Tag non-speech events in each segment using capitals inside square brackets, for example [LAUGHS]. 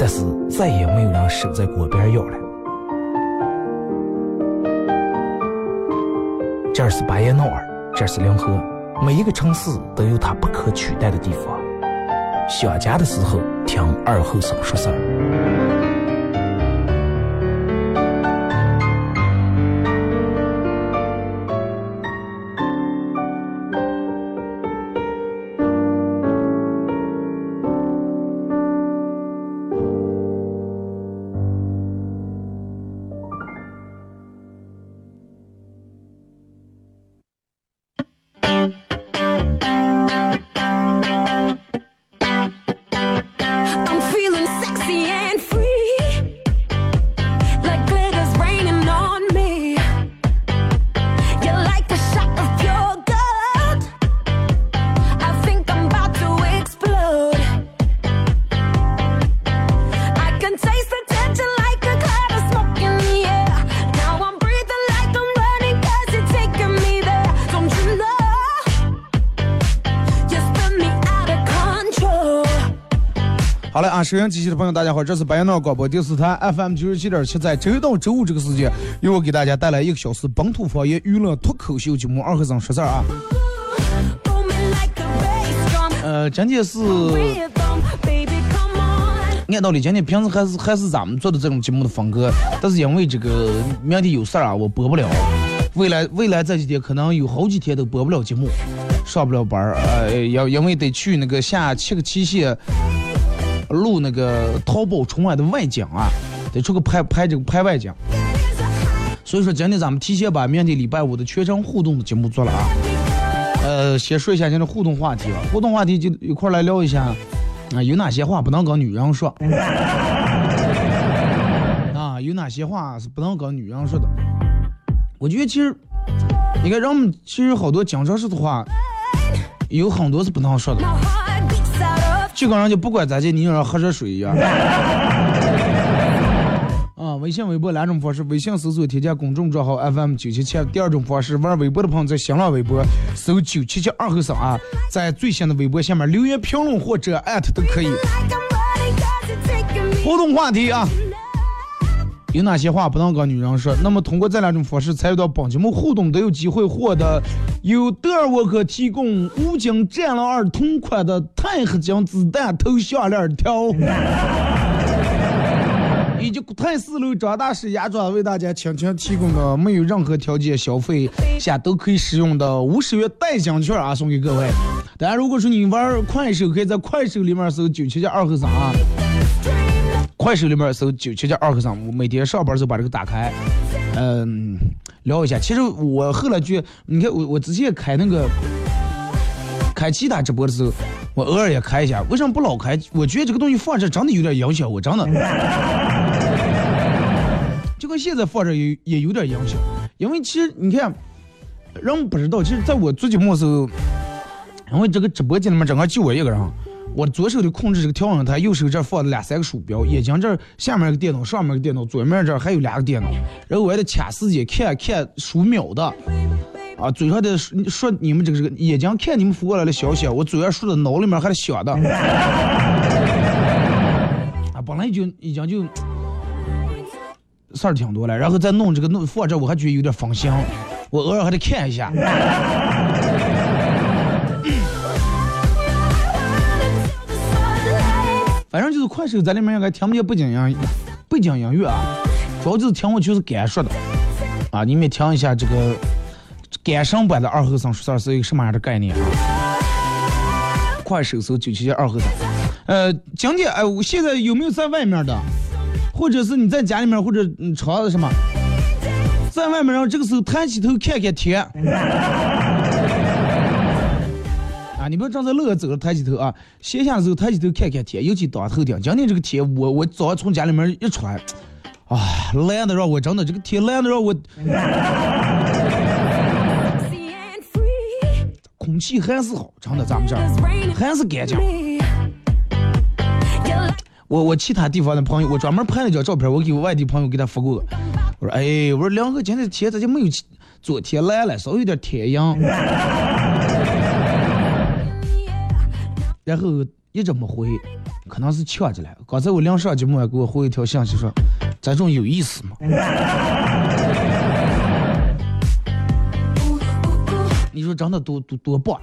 但是再也没有人守在锅边咬了。这儿是巴彦淖尔，这儿是临河，每一个城市都有它不可取代的地方。想家的时候，听二后生说事儿。好嘞啊！收音机前的朋友，大家好，这是白彦淖尔广播电视台 FM 九十七点七，在周一到周五这个时间，由我给大家带来一个小时本土方言娱乐脱口秀节目《二和尚说事儿》啊。呃，今天是按道理今天平时还是还是咱们做的这种节目的风格，但是因为这个明天有事儿啊，我播不了。未来未来这几天可能有好几天都播不了节目，上不了班儿，呃，因因为得去那个下七个期限。录那个淘宝春晚的外景啊，得出个拍拍这个拍外景，所以说今天咱们提前把明天礼拜五的全程互动的节目做了啊。呃，先说一下今天互动话题吧，互动话题就一块来聊一下啊，有哪些话不能跟女人说？[LAUGHS] 啊，有哪些话是不能跟女人说的？我觉得其实，你看人们其实好多讲真实的话，有很多是不能说的。就跟人家不管咋地，你让人喝热水一样。[LAUGHS] 啊，微信、微博两种方式：微信搜索添加公众账号 FM 九七七；第二种方式，玩微博的朋友在新浪微博搜九七七二和尚啊，在最新的微博下面留言评论或者艾特都可以。互动话题啊。有哪些话不能跟女人说？那么通过这两种方式参与到本节目互动，都有机会获得由德尔沃克提供五金战狼二同款的钛合金子弹头项链条，[LAUGHS] 以及泰四楼张大师牙庄为大家倾情提供的没有任何条件消费下都可以使用的五十元代金券啊，送给各位。当然，如果说你玩快手，可以在快手里面搜九七七二和三啊。快手里面搜九七七二和尚，我每天上班时候把这个打开，嗯，聊一下。其实我后来就，你看我我之前开那个开其他直播的时候，我偶尔也开一下。为什么不老开？我觉得这个东西放着真的有点影响我，真的。[LAUGHS] 就跟现在放着也也有点影响，因为其实你看，人不知道，其实在我做节目的时候，因为这个直播间里面整个就我一个人。我左手的控制这个调音台，右手这放了两三个鼠标，眼睛这儿下面一个电脑，上面一个电脑，左面这儿还有两个电脑，然后我还得掐时间看看数秒的，啊，嘴上的说你们这个这个眼睛看你们发过来的消息，我嘴上说的脑里面还得想的，[LAUGHS] 啊，本来就已经就事儿挺多了，然后再弄这个弄放这，我还觉得有点风险，我偶尔还得看一下。反正就是快手在里面应该听不见背景音背景音乐啊，主要就是听我就是干说的啊，你们听一下这个干声版的二和尚说事是一个什么样的概念啊？快手搜九七七二和尚，呃，今天哎，我现在有没有在外面的，或者是你在家里面或者嗯吵的什么，在外面然后这个时候抬起头看看天。啊，你不要正在路上走，抬起头啊！闲下的时候抬起头看看天，尤其当头天。今天这个天，我我早上从家里面一出来，啊，蓝的让我真的这个天蓝的让我，空气还是好，真的咱们这儿还是干净。我我其他地方的朋友，我专门拍了张照片，我给我外地朋友给他发过。我说，哎，我说梁哥今天天咋就没有昨天蓝了，稍微有点天阳。然后一直没回，可能是呛着了。刚才我临上节目还给我回一条信息说：“这种有意思吗？” [LAUGHS] 你说真的多多多棒！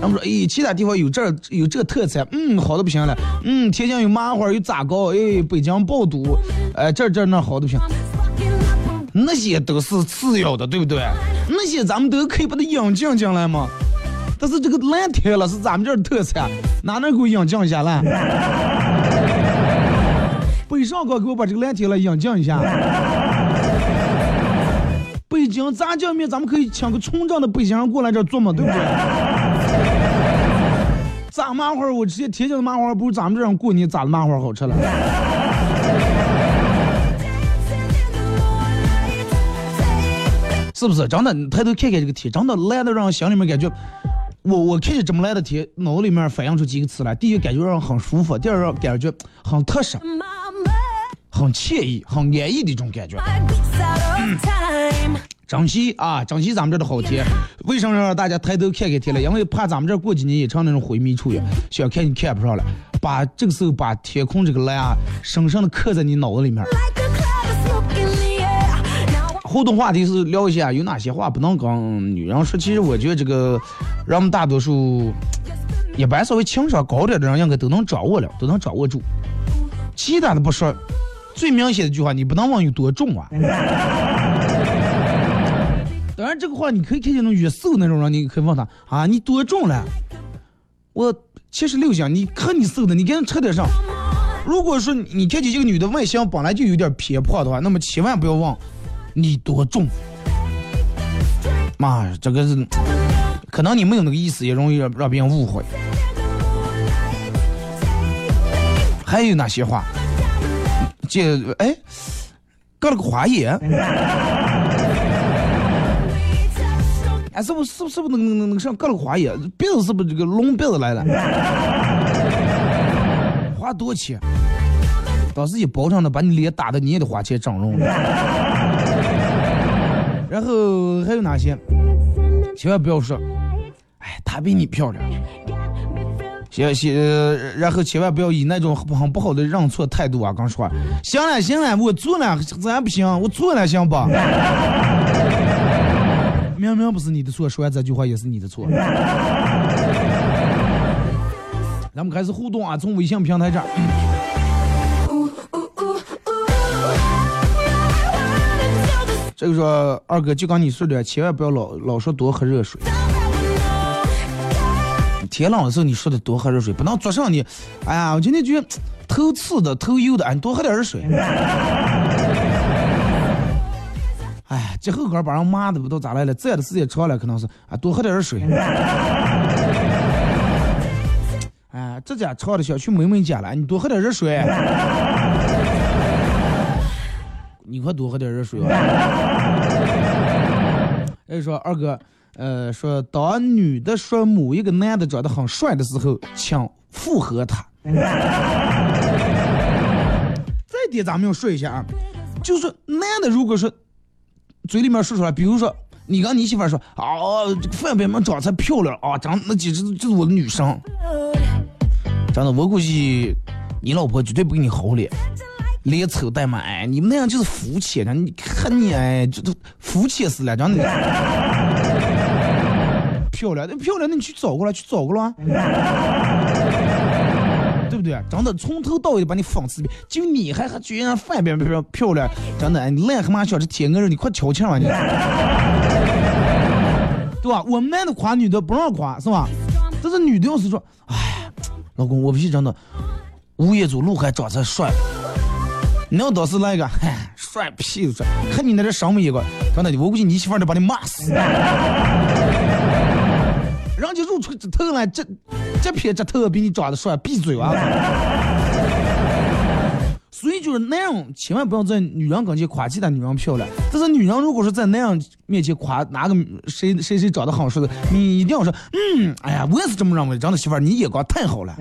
他们说：“哎，其他地方有这有这特产，嗯，好的不行了。嗯，天津有麻花，有炸糕，哎，北京爆肚，哎，这这那好的不行。那些都是次要的，对不对？那些咱们都可以把它引进进来嘛。”但是这个蓝天了是咱们这儿的特产，哪能给我引进一下来？[LAUGHS] 北上广给我把这个蓝天了引进一下。北京炸酱面，咱们可以请个村长的北京人过来这儿做嘛，对不对？炸麻花，我直接天津的麻花不如咱们这样过年炸的麻花好吃了。[LAUGHS] 是不是？真的，抬头看看这个天，真的蓝的让人心里面感觉。我我看见这么蓝的天，脑子里面反映出几个词来：第一，感觉让人很舒服；第二，感觉很踏实、很惬意、很安逸的一种感觉。珍惜啊，珍惜咱们这的好天。为什么让大家抬头看看天了？因为怕咱们这过几年也成那种灰迷处，想看你看不上了。把这个时候把天空这个蓝啊，深深的刻在你脑子里面。互动话题是聊一下有哪些话不能跟女人说。其实我觉得这个，人们大多数一般稍微情商高点的人应该都能掌握了，都能掌握住。其他的不说，最明显的一句话，你不能问有多重啊。[LAUGHS] 当然这个话你可以看见那种越瘦那种人，你可以问他啊，你多重了？我七十六斤，你看你瘦的，你赶紧吃点上。如果说你看见这个女的外形本来就有点偏胖的话，那么千万不要问。你多重？妈呀，这个是可能你没有那个意思，也容易让让别人误会。还有哪些话？这哎，割了个花眼。哎，是不是不是不是那个那个那个上割了个花眼？鼻子是不是这个隆鼻子来了？花多少钱？当时一包上的，把你脸打的，你也得花钱整容了。[LAUGHS] 然后还有哪些？千万不要说，哎，她比你漂亮。行行，然后千万不要以那种很不好的认错态度啊，刚说。行了行了，我错了，咱不行，我错了，行不？[LAUGHS] 明明不是你的错，说完这句话也是你的错。[LAUGHS] 咱们开始互动啊，从微信平台这儿。这个说二哥就刚你说的，千万不要老老说多喝热水。天冷的时候你说的多喝热水，不能做上你。哎呀，我今天觉得特头刺的、头油的，你多喝点热水。[LAUGHS] 哎，这后边把人骂的不知道咋来了？这的时间长了，可能是啊，多喝点热水。[LAUGHS] 哎，这家吵的想去妹妹家了，你多喝点热水。你快多喝点热水。[LAUGHS] 哎，说二哥，呃，说当女的说某一个男的长得很帅的时候，请附和他。[LAUGHS] 这点咱们要说一下啊，就是男的如果说嘴里面说出来，比如说你跟你媳妇说，啊，这个范冰冰长得漂亮啊，长那简直就是我的女神。真的，我估计你老婆绝对不给你好脸。连丑带美，你们那样就是肤浅的。你看你，哎，这都肤浅死了，真的。[LAUGHS] 漂亮，那漂亮，那你去找过来，去找过来，[LAUGHS] 对不对？真的，从头到尾把你讽刺一遍，就你还还居然范冰冰漂亮，真的，你癞蛤蟆想吃天鹅肉，你快瞧瞧吧你，[LAUGHS] 对吧？我们男的夸女的不让夸，是吧？但是女的要是说，哎，老公，我不是真的，吴彦祖鹿晗长得帅。你要倒是来一个，嗨，帅屁帅！看你那这上面一个，真的，我估计你媳妇得把你骂死。[LAUGHS] 人家入出头来，这这撇这头比你长得帅，闭嘴吧！[LAUGHS] 所以就是那样，千万不要在女人跟前夸其他女人漂亮。但是女人如果说在那样面前夸哪个谁谁谁长得好说的，你一定要说，嗯，哎呀，我也是这么认为。长的媳妇儿，你眼光太好了。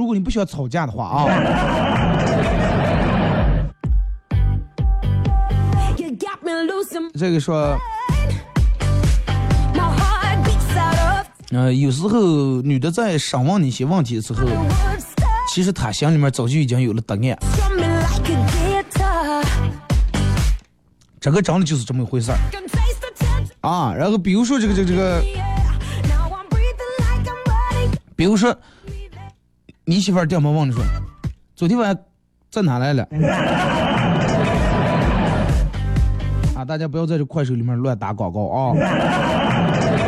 如果你不需要吵架的话啊，这个说，呃，有时候女的在审问你一些问题的时候，其实她心里面早就已经有了答案。这个真的就是这么一回事儿啊。然后比如说这个这个这个，比如说。你媳妇儿电话问你说，昨天晚上在哪来了？[LAUGHS] 啊，大家不要在这快手里面乱打广告啊，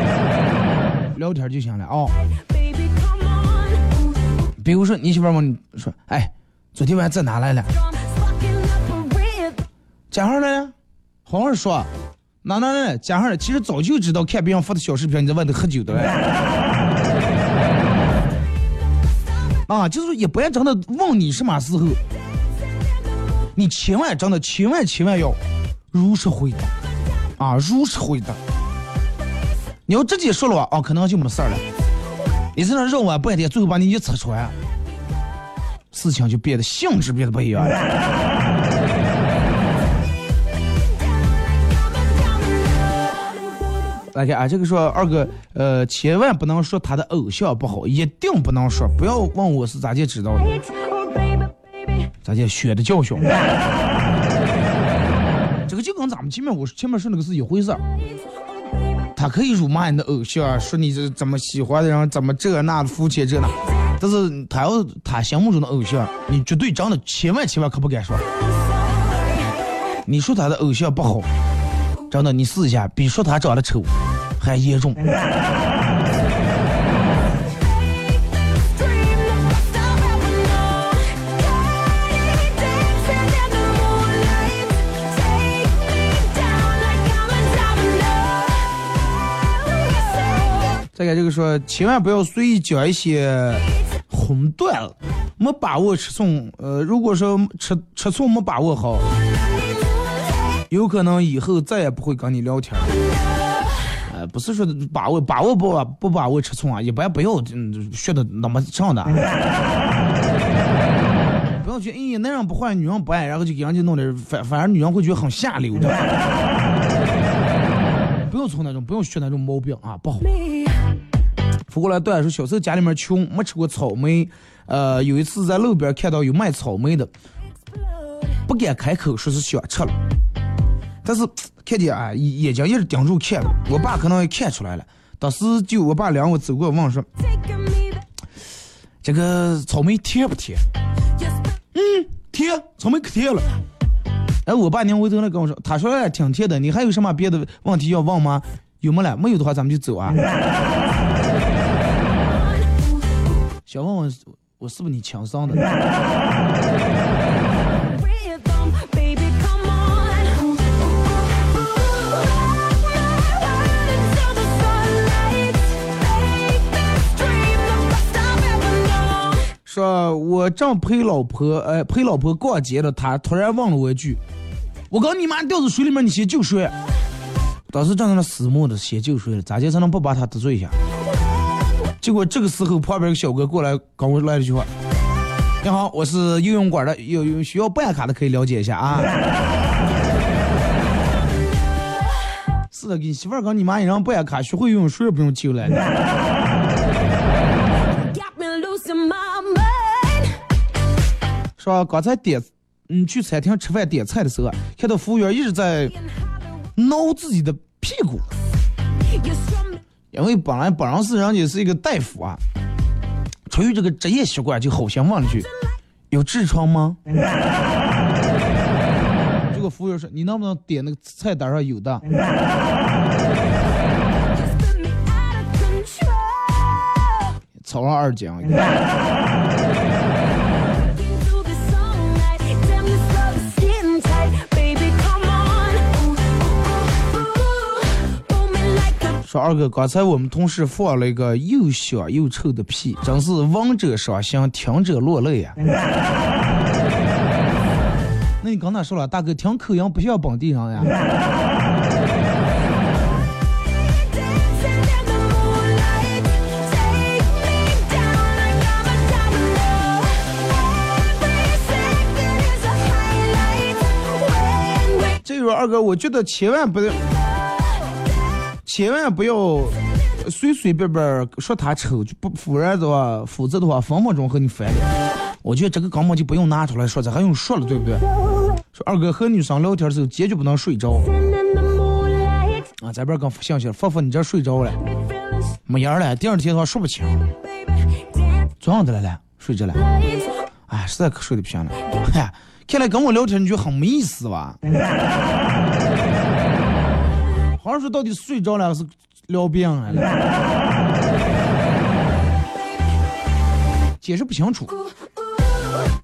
[LAUGHS] 聊天就行了啊。比如说你媳妇儿问你说，哎，昨天晚上在哪来了？加上来了，好好说，哪哪来了？加上来，其实早就知道看别人发的小视频，你在外头喝酒的了。啊，就是也不要真的问你什么时候，你千万真的千万千万要如实回答，啊，如实回答。你要直接说了啊，可能就没事儿了。你在那绕啊半天，最后把你一拆穿，事情就变得性质变得不一样了。来看啊，这个说二哥，呃，千万不能说他的偶像不好，一定不能说，不要问我是咋就知道的，咋就血的教训。[LAUGHS] 这个就跟咱们前面我前面说那个是一回事儿。他可以辱骂你的偶像，说你这怎么喜欢的人怎么这那的肤浅这那，但是他要他心目中的偶像，你绝对真的千万千万可不敢说。你说他的偶像不好。真的，你试一下，比说他长得丑还严重。再给这个说，千万不要随意讲一些荤段了，没把握尺寸。呃，如果说尺尺寸没把握好。有可能以后再也不会跟你聊天。呃，不是说把握把握不不把握尺寸啊，一般不要学的那么上的。[LAUGHS] 不要觉得哎，男人不坏，女人不爱，然后就给人家弄点反反而女人会觉得很下流的。[LAUGHS] 不要从那种不用学那种毛病啊，不好。扶过来段说小时候家里面穷，没吃过草莓。呃，有一次在路边看到有卖草莓的，不敢开口说是想吃了。但是 [TSK] 看见啊，眼睛一直盯住看，我爸可能也看出来了。当时就我爸领我走过问说：“这个草莓甜不甜？”嗯，甜，草莓可甜了。哎，我爸娘回头来跟我说：“他说了挺甜的，你还有什么别的问题要问吗？有没了？没有的话咱们就走啊。”想问问我是不是你亲生的？说我正陪老婆，呃，陪老婆逛街的，她突然问了我一句：“我刚你妈掉到水里面，你先救谁？”当时正在那死木的先救谁了，咋就才能不把她得罪一下？结果这个时候旁边有个小哥过来跟我来了一句话：“你好，我是游泳馆的，有有需要办卡的可以了解一下啊。[LAUGHS] ”是的，给你媳妇儿跟你妈一样办卡，学会游泳谁也不用救了。是吧？刚才点，嗯，去餐厅吃饭点菜的时候啊，看到服务员一直在挠自己的屁股，因为本来本人是人家是一个大夫啊，出于这个职业习惯，就好心问了句：“有痔疮吗？” [LAUGHS] 这个服务员说：“你能不能点那个菜单上有的 You spin me out of control. 炒上二斤。说二哥，刚才我们同事放了一个又香又臭的屁，真是闻者伤心，听者落泪呀、那你刚才说了，大哥听口音不像本地人呀。dancing in the moonlight. Take me down like I'm a domino. Every second is a highlight. When we 这个二哥，我觉得千万不要，千万不要随随便便说他丑，就不不然的话，否则的话分分钟和你翻脸。我觉得这个根本就不用拿出来说，这还用说了，对不对？说二哥和女生聊天的时候，坚决不能睡着 in the moonlight, 啊！这边刚发信息了，发发你这睡着了，没影了。第二天的话说不清，baby, dance 昨晚的来了，睡着了。哎，实在可睡得不行了。嗨，看来跟我聊天你就很没意思吧？好像说到底睡着了还是聊病了？解释不清楚。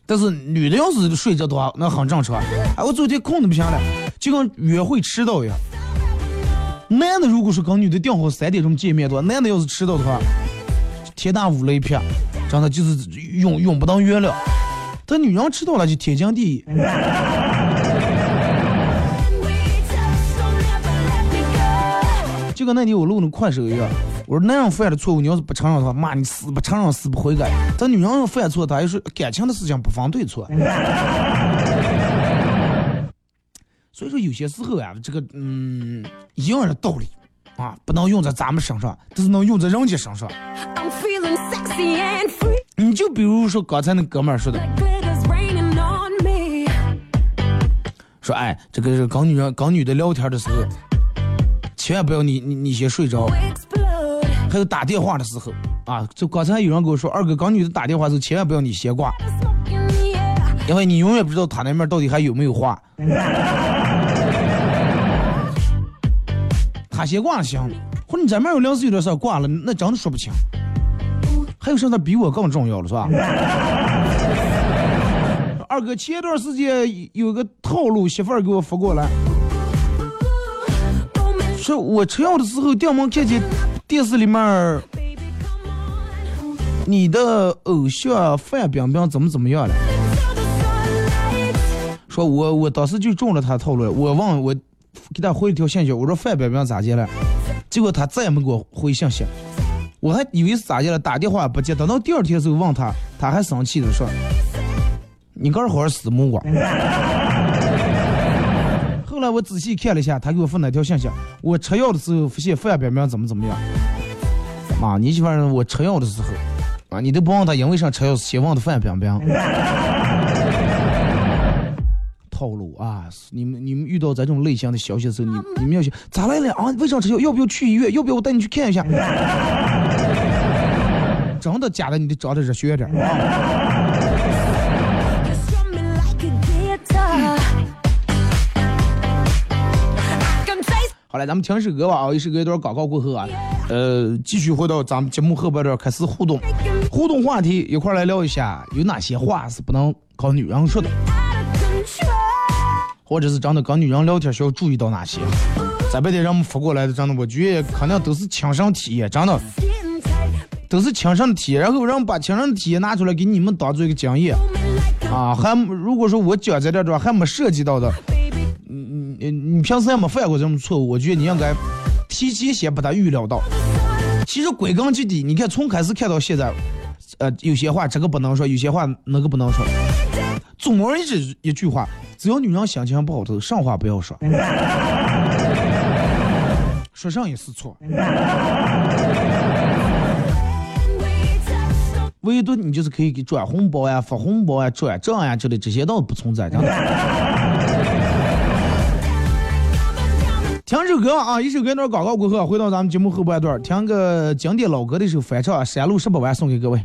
但是女的要是睡着的话，那很正常。哎，我昨天困得不行了，就跟约会迟到一样。男的如果说跟女的定好三点钟见面的话，男的要是迟到的话，天打五雷劈，真的就是永永不当原谅。但女人迟到了就天经地义。跟那天我录那快手一样，我说男人犯的错误，你要是不承认的话，妈你死不承认死不悔改。但女人要犯错，她还是感情的事情不分对错。[LAUGHS] 所以说有些时候啊，这个嗯一样的道理啊，不能用在咱们身上，但是能用在人家身上。你就比如说刚才那哥们儿说的.说哎，这个是跟女人跟女的聊天的时候，千万不要你你你先睡着。还有打电话的时候啊，就刚才有人跟我说，二哥刚女的打电话的时候，千万不要你先挂，因为你永远不知道他那面到底还有没有话。[LAUGHS] 他先挂了行，或者你这面有临时有点事挂了，那真的说不清。还有事儿比我更重要了，是吧？[LAUGHS] 二哥，前段时间有个套路，媳妇给我发过来，说我吃药的时候，掉门看见电视里面你的偶像范冰冰怎么怎么样了。说我我当时就中了他套路，我问我给他回了条信息，我说范冰冰咋接了？结果他再也没给我回信息，我还以为是咋接了，打电话不接，等到第二天的时候问他，他还生气的说：“你个人好好死木瓜。”后来我仔细看了一下，他给我发那条信息？我吃药的时候发现范冰冰怎么怎么样。妈，你媳妇儿我吃药的时候啊，你都不问他因为啥吃药，先问的范冰冰。[LAUGHS] 套路啊！你们你们遇到这种类型的消息的时候，你你们要想咋来了啊？为啥吃药？要不要去医院？要不要我带你去看一下？[LAUGHS] 真的假的？你得长得热血点！好了，咱们听首歌吧啊！一首歌一段广告过后啊，呃，继续回到咱们节目后半段开始互动。互动话题一块儿来聊一下，有哪些话是不能跟女人说的，或者是真的跟女人聊天需要注意到哪些？在别的人们发过来的，真的我觉得肯定都是亲身体验，真的都是亲身体验，然后让把亲身体验拿出来给你们当做一个经验啊。还如果说我讲在这儿还没涉及到的，你平时也没犯过这种错误，我觉得你应该提前先把它预料到。其实归根结底，你看从开始看到现在，呃，有些话这个不能说，有些话那个不能说。总而言之一句话，只要女人心情不好头，上话不要说，[LAUGHS] 说上也是错。唯独你就是可以给转红包呀、发红包呀、转账呀之类，这些倒不存在。真的。听首歌啊，一首歌一段广告过后，回到咱们节目后半段，听个经典老歌的时候翻唱《山路十八弯》，送给各位。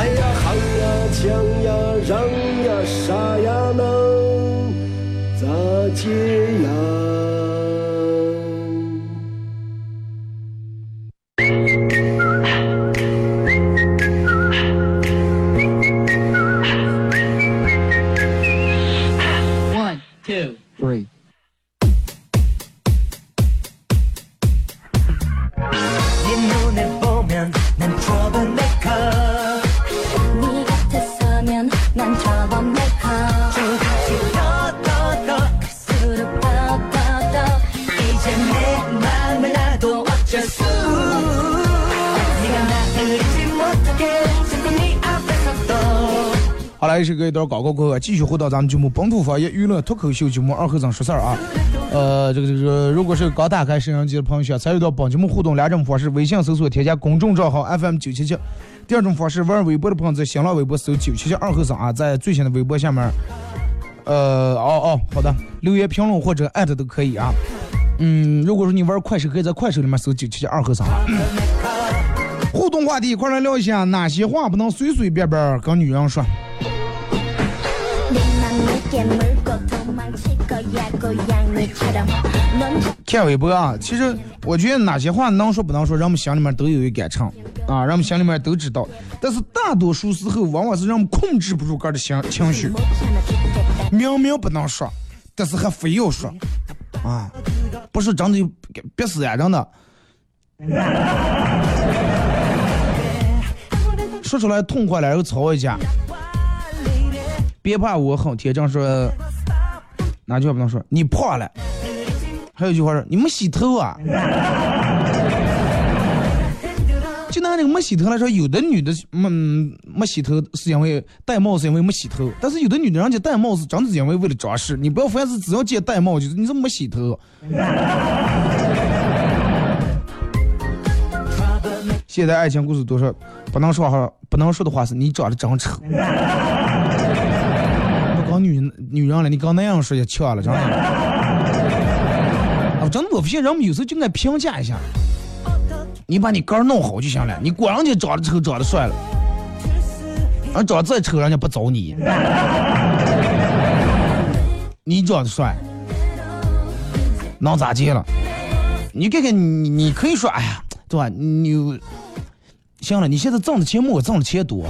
哎呀喊呀抢呀嚷呀啥呀能咋接呀？一段广告过后，继续回到咱们节目本土方言娱乐脱口秀节目二和尚说事儿啊。呃，这个这个，如果是刚打开摄像机的朋友，想参与到本节目互动两种方式：微信搜索添加公众账号 FM 九七七；第二种方式，玩微博的朋友在新浪微博搜九七七二和尚啊，在最新的微博下面，呃，哦哦，好的，留言评论或者艾特都可以啊。嗯，如果说你玩快手，可以在快手里面搜九七七二和尚。互动话题，快来聊一下哪些话不能随随便便跟女人说。看微博啊，其实我觉得哪些话能说不能说，人们心里面都有一杆秤啊，人们心里面都知道。但是大多数时候，往往是人们控制不住个的情情绪，明明不能说，但是还非要说啊，不是真的憋死呀，真的。说出来痛快了，又吵一架。别怕我很天真说，哪句话不能说？你胖了。还有句话说，你没洗头啊。[LAUGHS] 就拿那个没洗头来说，有的女的没没洗头是因为戴帽是因为没洗头，但是有的女的人家戴帽子真的是因为为了装饰。你不要凡是只要见戴帽，就是你怎么没洗头？[LAUGHS] 现在爱情故事都说不能说话，不能说的话是你长得真丑。女女人了，你刚那样说也巧了，真的。啊，真的我发现人们有时候就爱评价一下，你把你杆儿弄好就行了，你管人家长得丑长得帅了，人长得再丑人家不找你，你长得帅，能咋地了？你看看你，你可以说，哎呀，对吧？你行了，你现在挣的钱没我挣的钱多，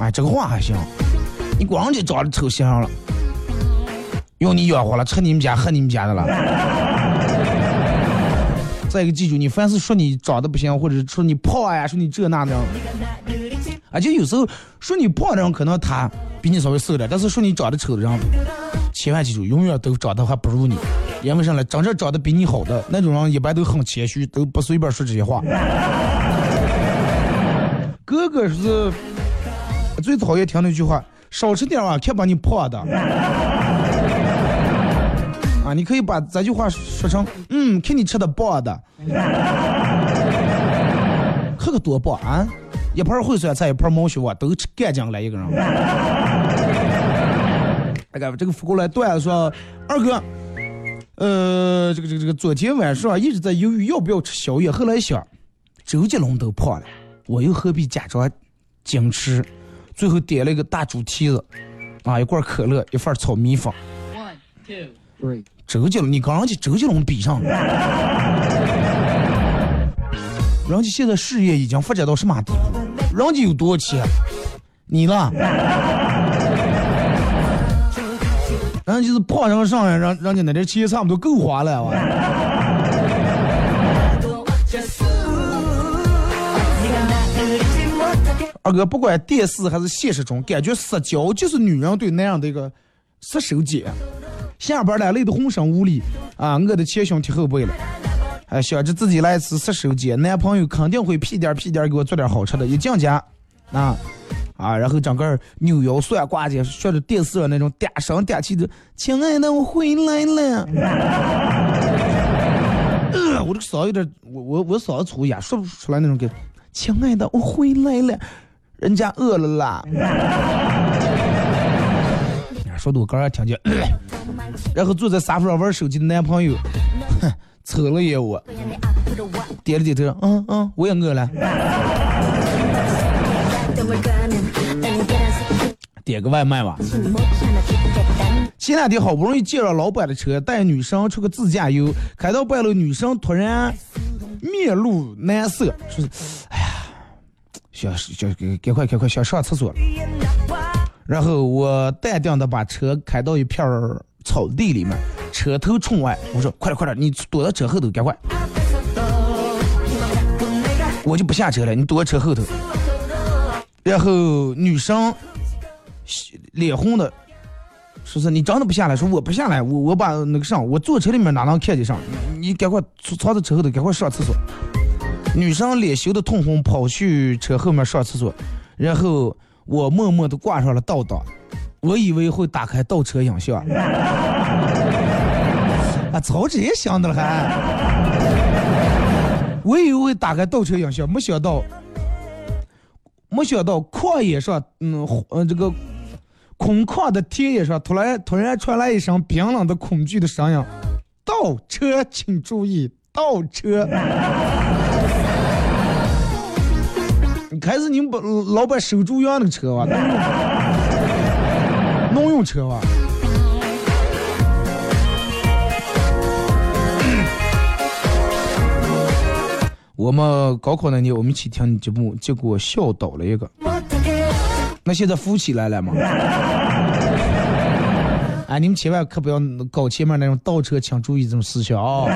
哎，这个话还行。你光人家长得丑行了，用你养活了，吃你们家喝你们家的了。[LAUGHS] 再一个，记住，你凡是说你长得不行，或者说你胖呀，说你这那的，而且有时候说你胖的人，可能他比你稍微瘦点，但是说你长得丑的人，千万记住，永远都长得还不如你。因为啥呢？真正长得比你好的那种人，一般都很谦虚，都不随便说这些话。哥哥是最讨厌听那句话，少吃点啊，看把你胖的。啊，你可以把这句话说成，嗯，看你吃的棒的，[LAUGHS] 可可多棒啊！一盘烩酸菜，一盘毛血旺，都吃干净了一个人。[LAUGHS] 那个这个过来段子说，二哥，呃，这个这个这个昨天晚上一直在犹豫要不要吃宵夜，后来想，周杰伦都胖了，我又何必假装矜持？最后点了一个大猪蹄子，啊，一罐可乐，一份炒米粉。One, two, three. 周杰伦，你跟人家周杰伦比上了，人家现在事业已经发展到什么地步？人家有多少钱？你呢？人家就是胖上上来，让人家那点钱差不多够花了，哇！二哥，不管电视还是现实中，感觉撒娇就是女人对男人的一个杀手锏。下班了，累得浑身无力啊，饿得前胸贴后背了，还，想着自己来一次杀手锏，男朋友肯定会屁颠屁颠给我做点好吃的。一进家，啊，啊，然后整个扭腰算挂件，学着电视上那种嗲声嗲气的，亲爱的，我回来了。[LAUGHS] 我这个嗓子有点，我我我嗓子粗哑，说不出来那种感觉。亲爱的，我回来了，人家饿了啦。说的我刚才听见，然后坐在沙发上玩手机的男朋友，哼，瞅了一眼我，点了点头，嗯嗯，我也饿了。点个外卖吧。前两天好不容易借着老板的车带女生出个自驾游，开到半路，女生突然面露难色，说：“哎呀，想想赶快赶快想上厕所了。”然后我淡定的把车开到一片儿草地里面，车头冲外，我说：“快点快点，你躲到车后头，赶快！”我就不下车了，你躲车后头。然后女生脸红的，说是你真的不下来？说我不下来，我我把那个上，我坐车里面哪能看得上？你赶快藏在车后头，赶快上厕所。女生脸羞得通红，跑去车后面上厕所，然后我默默的挂上了倒档，我以为会打开倒车影像，[LAUGHS] 啊，早这想的了还，我以为会打开倒车影像，没想到。没想到旷野上，嗯嗯，这个空旷的田野上，突然突然传来一声冰冷的恐惧的声音：“倒车，请注意，倒车！”开始你们把老板收住院那个车吧，农用车吧。我们高考那年，我们一起听你节目，结果笑倒了一个。那现在扶起来了吗？哎，你们千万可不要搞前面那种倒车，请注意这种思想啊！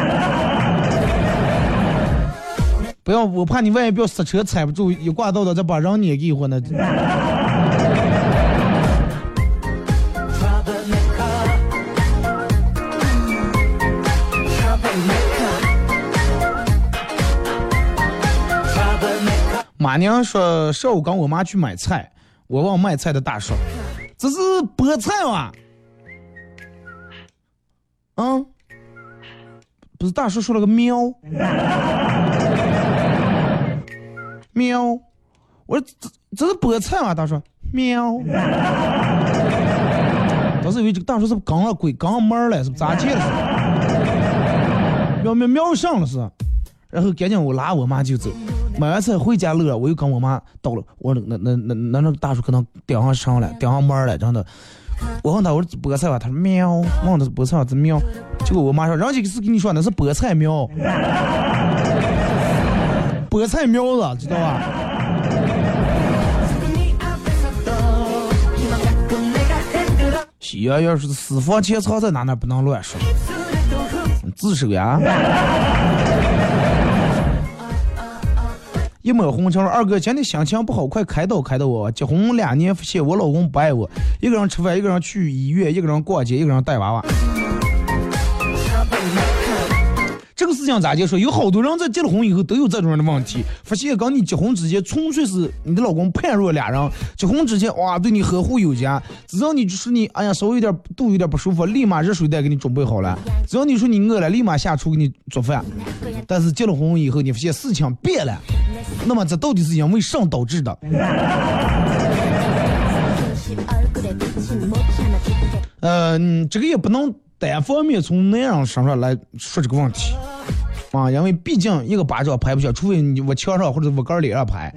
不要，我怕你万一不要刹车踩不住，一挂倒了再把人碾给我那。马娘说上午跟我妈去买菜，我问卖菜的大叔：“这是菠菜吗？”嗯，不是大叔说了个喵，喵，我说这这是菠菜吗？大叔喵，[LAUGHS] 当时以为这个大叔是不是刚了鬼刚上门了，是不是咋地了？喵喵喵上了是，然后赶紧我拉我妈就走。买完菜回家乐，我又跟我妈到了，我说那那那那那大叔可能顶上上了，顶上门了，真的。我问他我说菠菜吧，他说喵，问的是菠菜，这喵。结果我妈说，人家是跟你说那是菠菜苗，菠菜苗子，知道吧？喜洋要是私房钱藏在哪哪不能乱说，自首呀。一抹红尘，二哥今天心情不好，快开导开导我。结婚两年，发现我老公不爱我，一个人吃饭，一个人去医院，一个人逛街，一个人带娃娃。这个事情咋解说？有好多人在结了婚以后都有这种样的问题，发现跟你结婚之前纯粹是你的老公判若两人。结婚之前哇，对你呵护有加，只要你就是你，哎呀，稍微有点肚有点不舒服，立马热水袋给你准备好了。只要你说你饿了，立马下厨给你做饭。但是结了婚以后，你发现事情变了，那么这到底是因为啥导致的？[LAUGHS] 呃，这个也不能单方面从男人身上来说这个问题啊，因为毕竟一个巴掌拍不响，除非你我墙上或者我个脸上拍。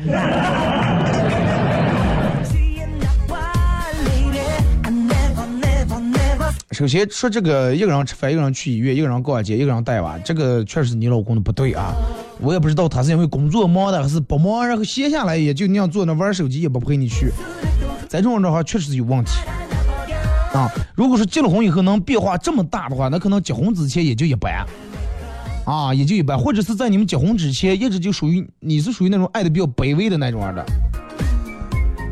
首先说这个，一个人吃饭，一个人去医院，一个人逛街，一个人带娃，这个确实是你老公的不对啊。我也不知道他是因为工作忙的，还是不忙，然后闲下来也就那样坐那玩手机，也不陪你去。在这种的话，确实是有问题啊。如果说结了婚以后能变化这么大的话，那可能结婚之前也就一般啊，也就一般，或者是在你们结婚之前一直就属于你是属于那种爱的比较卑微的那种的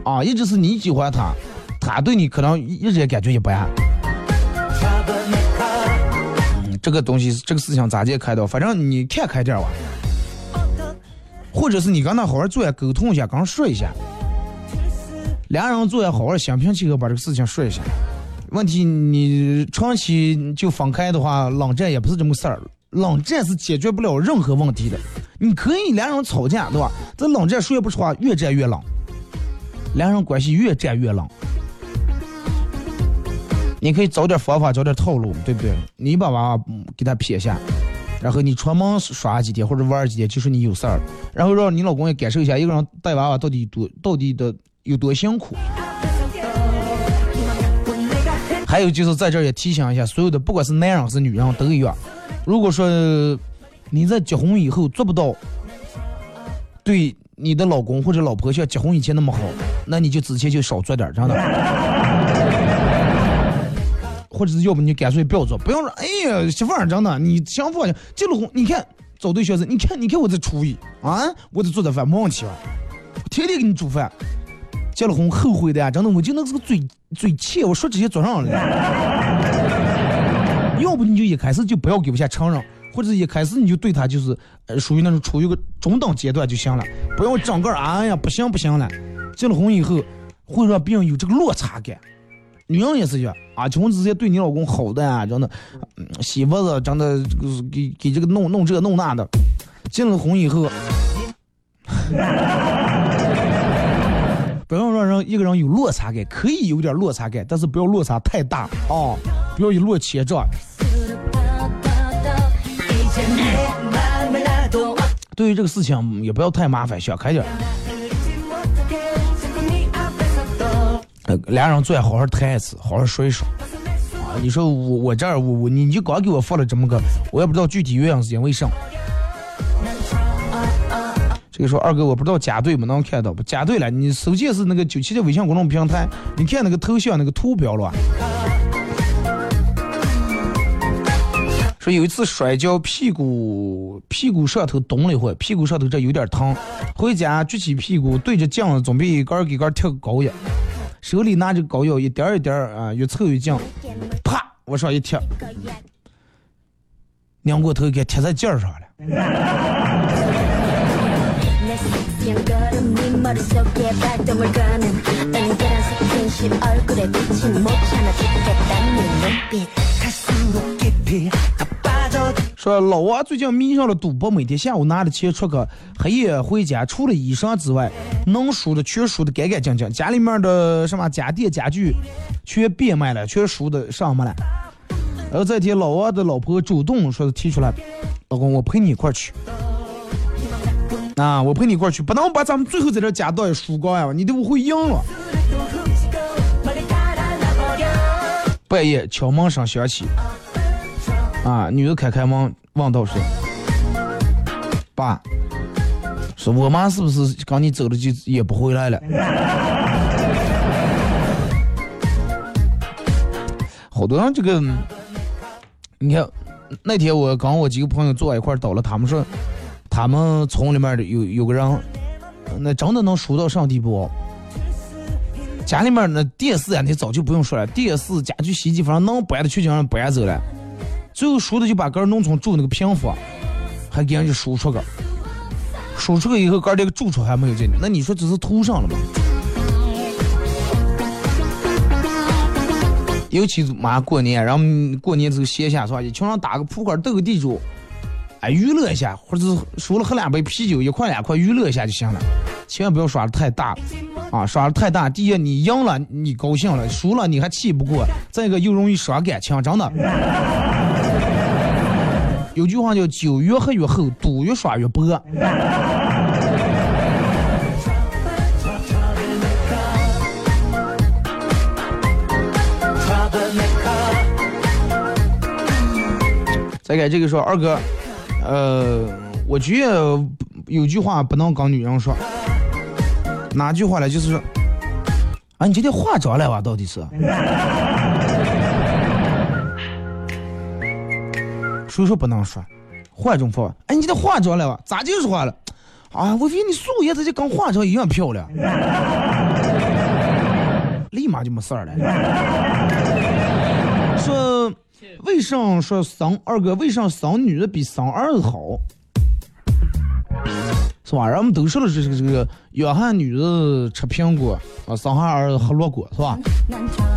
啊，一直是你喜欢他，他对你可能一直也感觉一般。嗯这个东西，这个事情咋解开的？反正你看开点吧，或者是你跟他好好坐下沟通一下，跟他说一下，俩人坐下好好心平气和把这个事情说一下。问题你长期就分开的话，冷战也不是这么事儿，冷战是解决不了任何问题的。你可以两人吵架，对吧？这冷战说也不出话，越战越冷，两人关系越战越冷。你可以找点方法，找点套路，对不对？你把娃娃给他撇下，然后你出门耍几天或者玩几天，就说你有事儿，然后让你老公也感受一下一个人带娃娃到底多到底的有多辛苦。还有就是在这儿也提醒一下所有的，不管是男人是女人都一样。如果说你在结婚以后做不到对你的老公或者老婆像结婚以前那么好，那你就之前就少做点儿，真的。或者是要不你干脆不要做，不要说哎呀媳妇儿真的，你想法结了婚，你看找对象子，你看你看我这厨艺啊，我这做的饭没问题吧？天天给你煮饭，结了婚后悔的呀，真的，我就那是个嘴嘴欠，我说这些做上了。[LAUGHS] 要不你就一开始就不要给我下承认，或者一开始你就对他就是属于那种处于个中等阶段就行了，不要整个哎呀不行不行了，结了婚以后会让别人有这个落差感。女人也是一样啊，结婚之前对你老公好的啊，真的，嗯媳妇子真的给给这个弄弄这弄那的，结了婚以后，不要让人一个人有落差感，可以有点落差感，但是不要落差太大啊，不要一落千丈。对于这个事情也不要太麻烦，想开点儿。呃，俩人坐下好好谈一次，好好说一说。啊，你说我我这儿我我你就光给我放了这么个，我也不知道具体原因是因为啥。这个说二哥，我不知道加对没能看到不？加对了，你首先是那个九七的微信公众平台，你看那个头像那个图标了。说有一次摔跤，屁股屁股上头动了一会，屁股上头这有点疼，回家举起屁股对着镜子准备一杆给杆贴个膏药，手里拿着膏药一点儿一点儿啊越凑越近，啪往上一贴，拧过头给贴在劲儿上了。내 걸음 네 머릿속에 발동을 거는 은근한 스킨십 얼굴에 비친 못 참아 죽겠다는 눈빛 갈수록 깊이 더 빠져 说老王最近迷上了赌博，每天下午拿着钱出去，黑夜回家，除了衣裳之外，能输的全输的干干净净，家里面的什么家电家具全变卖了，全输的上没了。然后这天，老王的老婆主动说是提出来，老公，我陪你一块儿去。 啊，我陪你一块去，不能把咱们最后在这家道也输光呀，你都不会赢了。半夜敲门声响起，啊，女的开开门问道说：“爸，说我妈是不是跟你走了就也不回来了？” [LAUGHS] 好多人这个，你看那天我跟我几个朋友坐在一块儿，到了，他们说。他们村里面的有有个人，那真的能输到上地步。家里面那电视啊，你早就不用说了，电视、家具、洗衣机，反正能搬的全叫人搬走了。最后输的就把个农村住那个平房，还给人家输出个，输出个以后，个儿连个住处还没有进去，那你说这是图上了吗？尤其是马上过年，然后过年之后闲下是吧？一群人打个扑克、斗个地主，哎，娱乐一下，或者是输了喝两杯啤酒，一块两块娱乐一下就行了，千万不要耍的太大了。啊，耍的太大，第一你赢了你高兴了，输了你还气不过，再一个又容易伤感情，真的。有句话叫“酒越喝越厚，赌越耍越薄”。再给这个说二哥，呃，我觉得有句话不能跟女人说，哪句话呢？就是说，啊，你今天化妆了吧？到底是？所以说不能说，换种方法。哎，你今天化妆了吧？咋就说了？啊，我觉得你素颜这就跟化妆一样漂亮，[LAUGHS] 立马就没事儿了。说为啥说生二哥为啥生女的比生儿子好？是吧？人们都说了这个这个约翰女士吃苹果啊，生下儿子喝萝果，是吧？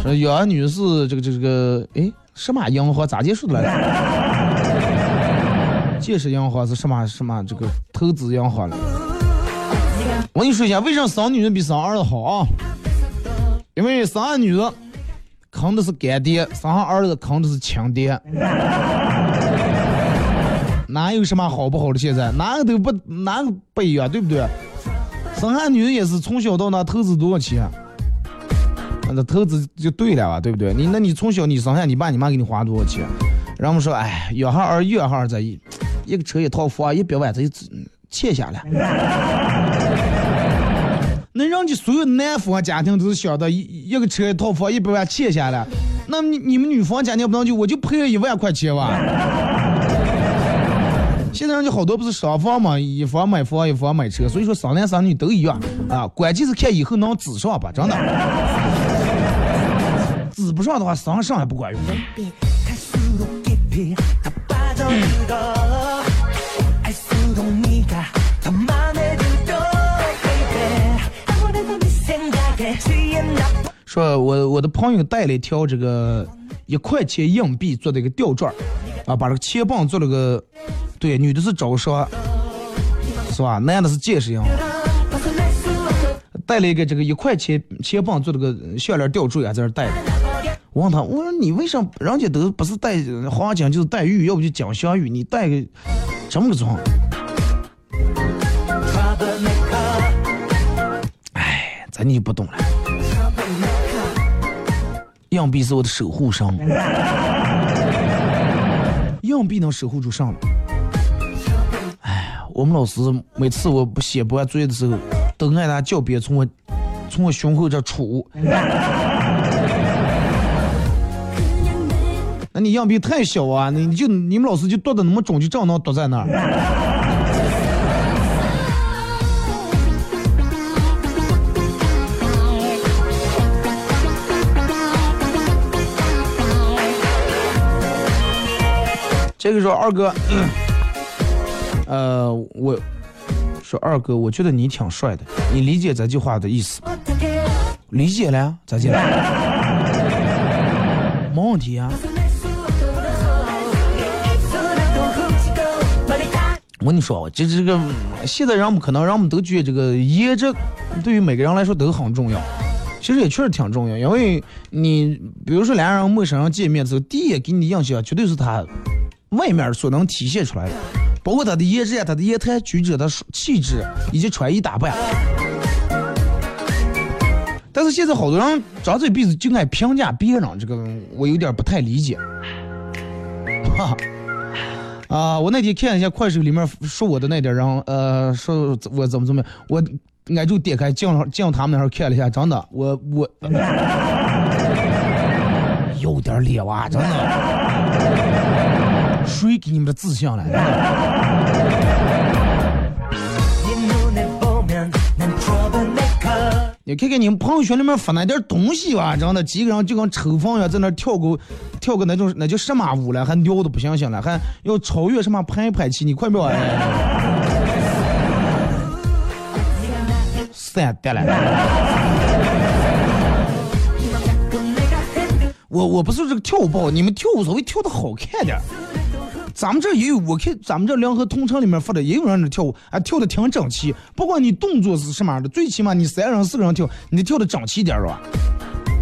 说约翰女是这个这个哎什么银行咋结束的来着？建设银行是什么什么这个投资银行了？我跟你说一下，为啥生女的比生儿子好啊？因为生女的坑的是干爹，生下儿子坑的是亲爹。[LAUGHS] 哪有什么好不好的？现在哪个都不哪个不一样，对不对？生下女人也是从小到大投资多少钱？那投资就对了啊，对不对？你那你从小你生下你爸你妈给你花多少钱？然后说，哎，养孩儿养孩儿这一一个车一套房一百万，这就欠下来。那人家所有男方家庭都是想的，一一个车一套房一百万欠下来，那你你们女方家庭不能就我就赔了一万块钱吧？[LAUGHS] 现在人家好多不是双方嘛，一方买房一方买车，所以说生男生女都一样啊，关键是看以后能指上吧，真的。[LAUGHS] 指不上的话，生上也不管用。说我我的朋友带了一条这个一块钱硬币做的一个吊坠儿啊，把这个钱棒做了个，对，女的是招商，是吧？男的是见识硬。带了一个这个一块钱钱棒做了个项链吊坠啊，在这戴着。我问他，我说你为啥人家都不是戴黄金就是戴玉，要不就金镶玉，你戴个这么个装？哎，咱你就不懂了。硬币是我的守护神，[LAUGHS] 硬币能守护住上了。哎，我们老师每次我不写不完作业的时候，都爱拿教鞭从我从我胸口这杵。[LAUGHS] 那你硬币太小啊，你你就你们老师就剁的那么准，就正能剁在那儿。这个说二哥，呃，我说二哥，我觉得你挺帅的，你理解这句话的意思？理解了呀，咋解？没问题啊。我跟你说，这这个现在人们可能人们都觉得这个颜值对于每个人来说都很重要，其实也确实挺重要，因为你比如说两个人陌生人见面的时候，第一眼给你印象绝对是他。外面所能体现出来的，包括他的颜值、他的言谈举止、他气质以及穿衣打扮。但是现在好多人张嘴闭嘴就爱评价别人，这个我有点不太理解。哈，[LAUGHS] 啊，我那天看一下快手里面说我的那点人，呃，说我怎么怎么样，我俺就点开进进他们那看了一下，真的，我我 [LAUGHS] 有点脸哇，真的。谁给你们的自信了？你看看你们朋友圈里面发那点东西吧，真的几个人就跟抽风一样，在那跳个跳个那种那叫什么舞了，还撩的不行行了，还要超越什么拍拍器，你快不要哎！[LAUGHS] 三得了。我我不是这个跳舞不好，你们跳舞稍微跳的好看点。咱们这也有，我看咱们这联合同城里面发的，也有人在跳舞，还跳的挺整齐。不管你动作是什么样的，最起码你三人四个人跳，你得跳的整齐点是吧？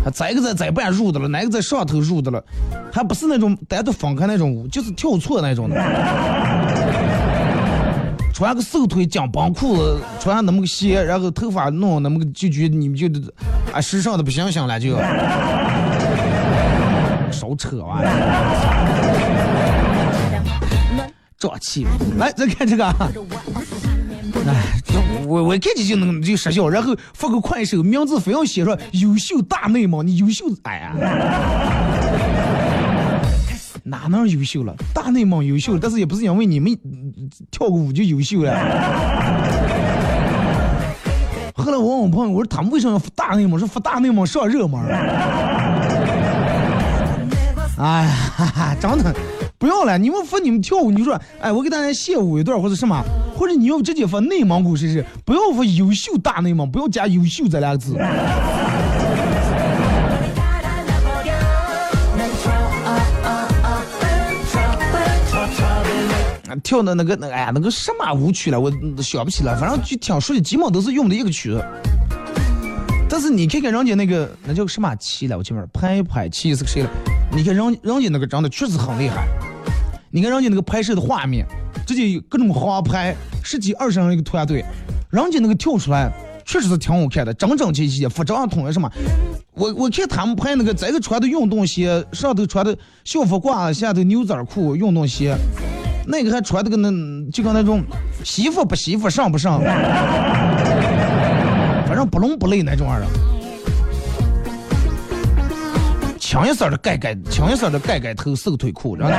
还再一个在在半入的了，哪个在上头入的了，还不是那种单独分开那种舞，就是跳错那种的。穿个瘦腿紧绷裤子，穿那么个鞋，然后头发弄那么个，就觉得你们就啊时尚的不行行了就。少扯啊！壮气，来再看这个，哎，我我看见就能就失效，然后发个快手，名字非要写上优秀大内蒙，你优秀哎呀，哪能优秀了？大内蒙优秀，但是也不是因为你们跳个舞就优秀了。后来我问我朋友，我说他们为什么要发大内蒙？说发大内蒙上热门。哎呀，真的。不要了，你们说你们跳舞，你说，哎，我给大家献舞一段或者什么，或者你要直接说内蒙古试试，不要说优秀大内蒙，不要加优秀这两个字。跳的那个那哎呀那个什么舞曲了，我想不起来，反正就听说的，基本都是用的一个曲子。但是你看看人家那个那叫什么旗了，我前面拍拍旗是谁了？你看人人家那个长得确实很厉害。你看人家那个拍摄的画面，直接各种航拍，十几二十人一个团队，人家那个跳出来确实是挺好看的，整整齐齐，服装统一什么。我我看他们拍那个，这个穿的运动鞋，上头穿的校服褂，下头牛仔裤，运动鞋。那个还穿的跟那就跟那种媳妇不媳妇上不上，反正不伦不类那种玩意儿。清一色的盖盖，清一色的盖盖头，四个腿裤，知道吗？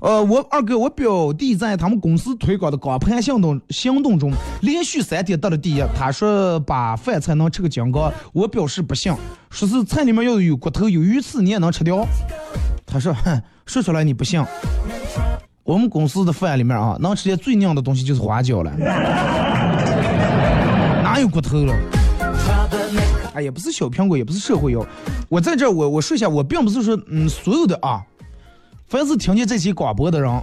呃，我二哥，我表弟在他们公司推广的光盘行动行动中，连续三天得了第一。他说把饭菜能吃个精光，我表示不信，说是菜里面要有骨头有鱼刺你也能吃掉。他说，哼，说出来你不信。我们公司的饭里面啊，能吃点最硬的东西就是花椒了，[LAUGHS] 哪有骨头了？哎，也不是小苹果，也不是社会摇。我在这儿，我我说一下，我并不是说，嗯，所有的啊。凡是听见这期广播的人，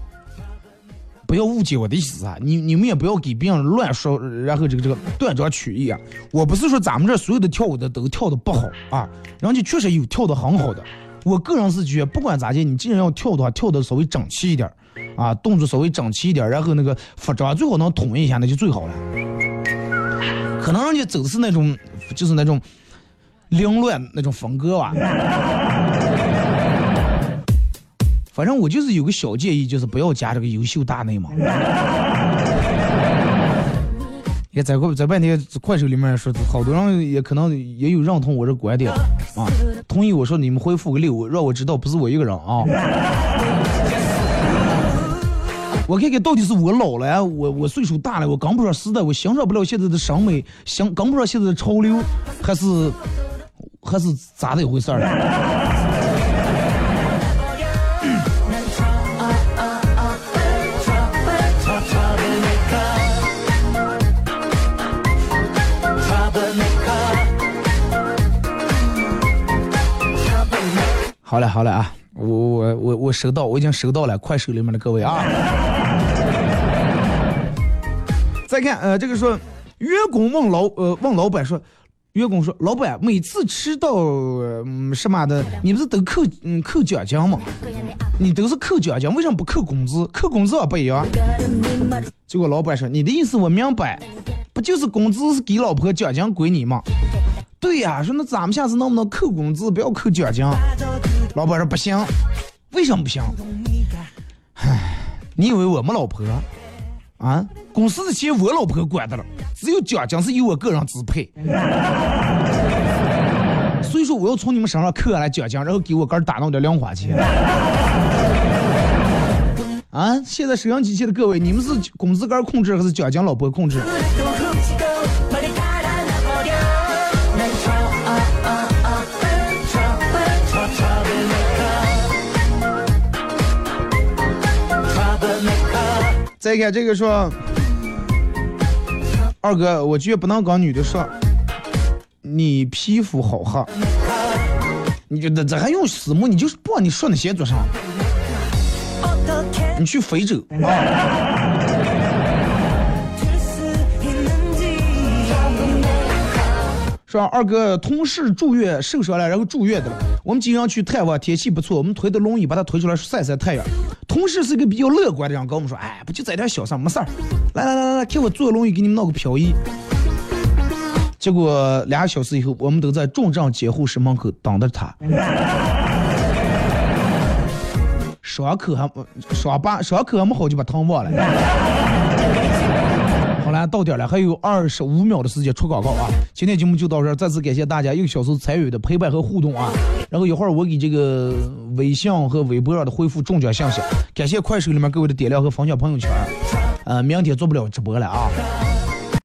不要误解我的意思啊！你你们也不要给别人乱说，然后这个这个断章取义啊！我不是说咱们这所有的跳舞的都跳的不好啊，人家确实有跳的很好的。我个人是觉得，不管咋地，你既然要跳的话，跳的稍微整齐一点啊，动作稍微整齐一点，然后那个服装最好能统一一下，那就最好了。可能人家走的是那种，就是那种凌乱那种风格吧。反正我就是有个小建议，就是不要加这个优秀大内嘛。也在在半天快手里面说，好多人也可能也有认同我这观点啊，同意我说你们回复个六，让我知道不是我一个人啊。我看看到底是我老了，我我岁数大了，我跟不上时代，我欣赏不了现在的审美，欣跟不上现在的潮流，还是还是咋的一回事儿？好嘞，好嘞啊！我我我我收到，我已经收到了快手里面的各位啊。再看呃，这个说员工问老呃问老板说，员工说老板每次迟到嗯什么的，你不是都扣嗯扣奖金吗？你都是扣奖金，为什么不扣工资？扣工资也不一样。结果老板说你的意思我明白，不就是工资是给老婆，奖金归你吗？对呀，说那咱们下次能不能扣工资，不要扣奖金？老板说不行，为什么不行？唉，你以为我们老婆啊？公司的钱我老婆管的了，只有奖金是由我个人支配。所以说我要从你们身上扣下来奖金，然后给我哥打那点零花钱。啊！现在收音机前的各位，你们是工资杆控制还是奖金老婆控制？再看这个说，二哥，我觉不能跟女的说，你皮肤好黑，你这这还用私募？你就是不往你说那些做啥，你去非洲。说二哥同事住院受伤了，然后住院的了。我们经常去探望，天气不错，我们推的轮椅把他推出来晒晒太阳。同事是个比较乐观的人，跟我们说：“哎，不就这点小事，没事儿。来来来来来，看我坐轮椅给你们闹个漂移。”结果俩小时以后，我们都在重症监护室门口等着他。[LAUGHS] 伤口还伤疤，伤口还没好就把汤忘了。来到点了，还有二十五秒的时间出广告啊！今天节目就到这儿，再次感谢大家一个小时参与的陪伴和互动啊！然后一会儿我给这个微信和微博上的回复中奖信息，感谢快手里面各位的点亮和分享朋友圈。呃，明天做不了直播了啊！